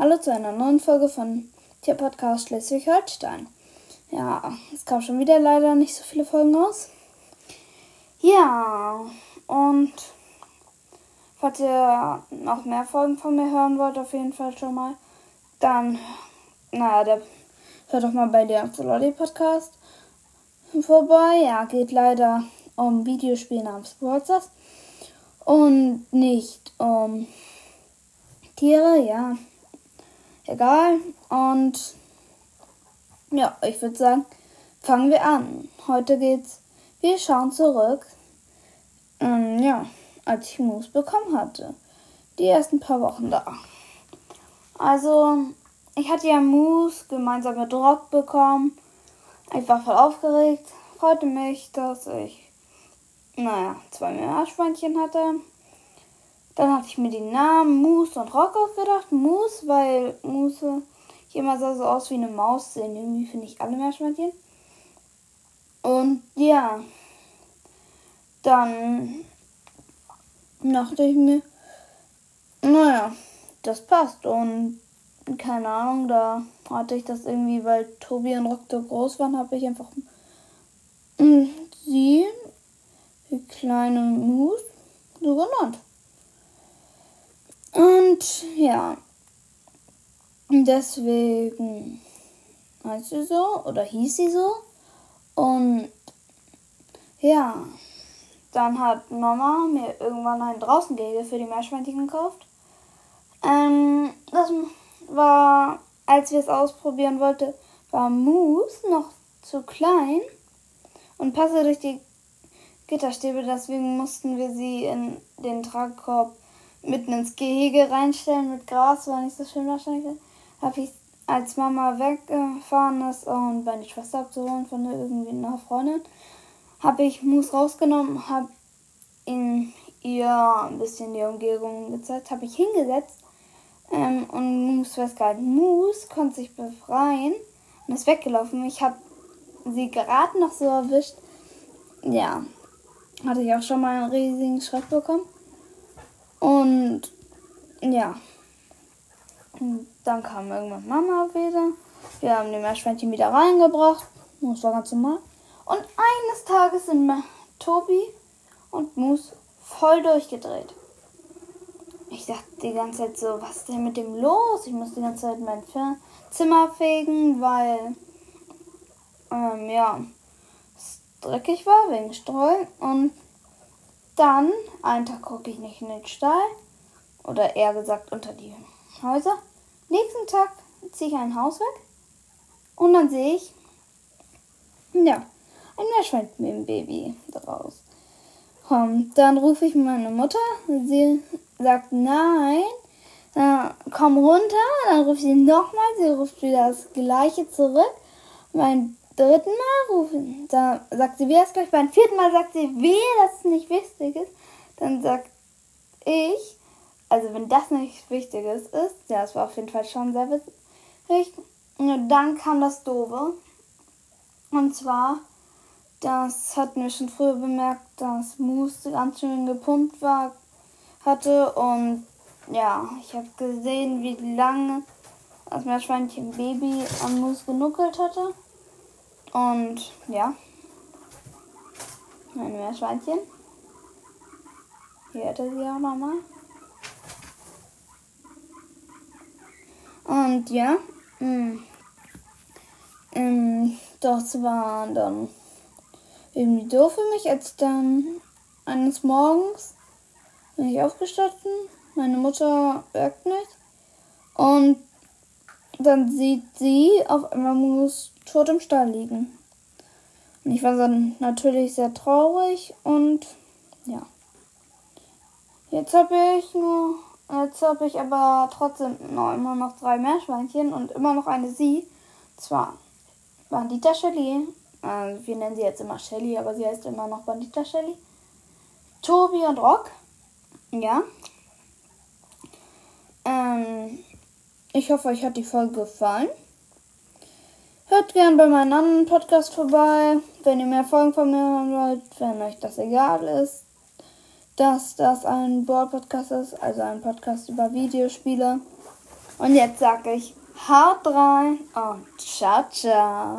Hallo zu einer neuen Folge von Tierpodcast Schleswig-Holstein. Ja, es kam schon wieder leider nicht so viele Folgen raus. Ja, und falls ihr noch mehr Folgen von mir hören wollt, auf jeden Fall schon mal, dann, naja, der, hört doch mal bei der Lolly Podcast vorbei. Ja, geht leider um Videospiele namens Sportsers und nicht um Tiere, ja egal. Und ja, ich würde sagen, fangen wir an. Heute geht's, wir schauen zurück. Ähm, ja, als ich Moose bekommen hatte. Die ersten paar Wochen da. Also, ich hatte ja Moose gemeinsam mit Rock bekommen. Ich war voll aufgeregt. Freute mich, dass ich, naja, zwei Meerschweinchen hatte. Dann hatte ich mir die Namen Moose und Rock ausgedacht. Moose, weil Moose immer sah so aus wie eine Maus. Sehen irgendwie finde ich alle Meerschweinchen. Und ja, dann dachte ich mir, naja, das passt. Und keine Ahnung, da hatte ich das irgendwie, weil Tobi und Rock so groß waren, habe ich einfach sie, die kleine Moose, so genannt. Und ja, deswegen heißt sie so oder hieß sie so. Und ja, dann hat Mama mir irgendwann ein Draußengehege für die Meerschweinchen gekauft. Ähm, das war, als wir es ausprobieren wollten, war Moose noch zu klein und passte durch die Gitterstäbe. Deswegen mussten wir sie in den Tragkorb mitten ins Gehege reinstellen mit Gras, war nicht so schön wahrscheinlich. Habe ich, als Mama weggefahren ist und meine Schwester abzuholen von irgendwie einer Freundin, habe ich Mus rausgenommen, habe in ihr ein bisschen die Umgebung gezeigt, habe ich hingesetzt ähm, und Mus festgehalten. Mus konnte sich befreien und ist weggelaufen. Ich habe sie gerade noch so erwischt. Ja, hatte ich auch schon mal einen riesigen Schreck bekommen. Und ja. Und dann kam irgendwann Mama wieder. Wir haben die Meerschweinchen wieder reingebracht. Das war ganz normal. Und eines Tages sind Tobi und Moose voll durchgedreht. Ich dachte die ganze Zeit so, was ist denn mit dem los? Ich muss die ganze Zeit mein Zimmer fegen, weil ähm, ja, es dreckig war wegen Streu. Und dann, einen Tag gucke ich nicht in den Stall. Oder eher gesagt unter die Häuser. Nächsten Tag ziehe ich ein Haus weg. Und dann sehe ich, ja, ein Meerschwein mit dem Baby draus. Und dann rufe ich meine Mutter. Sie sagt nein. Dann komm runter. Dann ich sie nochmal. Sie ruft wieder das gleiche zurück. Mein dritten Mal rufen. Da sagt sie, wer ist gleich beim vierten Mal sagt sie, wer das nicht wichtig ist. Dann sagt ich, also wenn das nicht wichtig ist, ja, es war auf jeden Fall schon sehr wichtig. Und dann kam das Doofe. Und zwar, das hatten wir schon früher bemerkt, dass Moose ganz schön gepumpt war, hatte. Und ja, ich habe gesehen, wie lange das Meerschweinchen Baby an Moose genuckelt hatte. Und ja, ein Meerschweinchen. Hier hatte sie auch nochmal. Und ja, mh, mm, ähm, das war dann irgendwie doof für mich, als dann eines Morgens bin ich aufgestanden, meine Mutter wirkt nicht und dann sieht sie auf einmal Mus tot im Stall liegen. Und ich war dann natürlich sehr traurig und ja. Jetzt habe ich nur, jetzt habe ich aber trotzdem noch immer noch drei Meerschweinchen und immer noch eine sie. Zwar Bandita Shelly. Äh, wir nennen sie jetzt immer Shelly, aber sie heißt immer noch Bandita Shelly. Tobi und Rock. Ja. Ähm, ich hoffe, euch hat die Folge gefallen. Hört gern bei meinem anderen Podcast vorbei, wenn ihr mehr Folgen von mir hören wollt, wenn euch das egal ist, dass das ein Board-Podcast ist, also ein Podcast über Videospiele. Und jetzt sage ich, haut rein und ciao, ciao.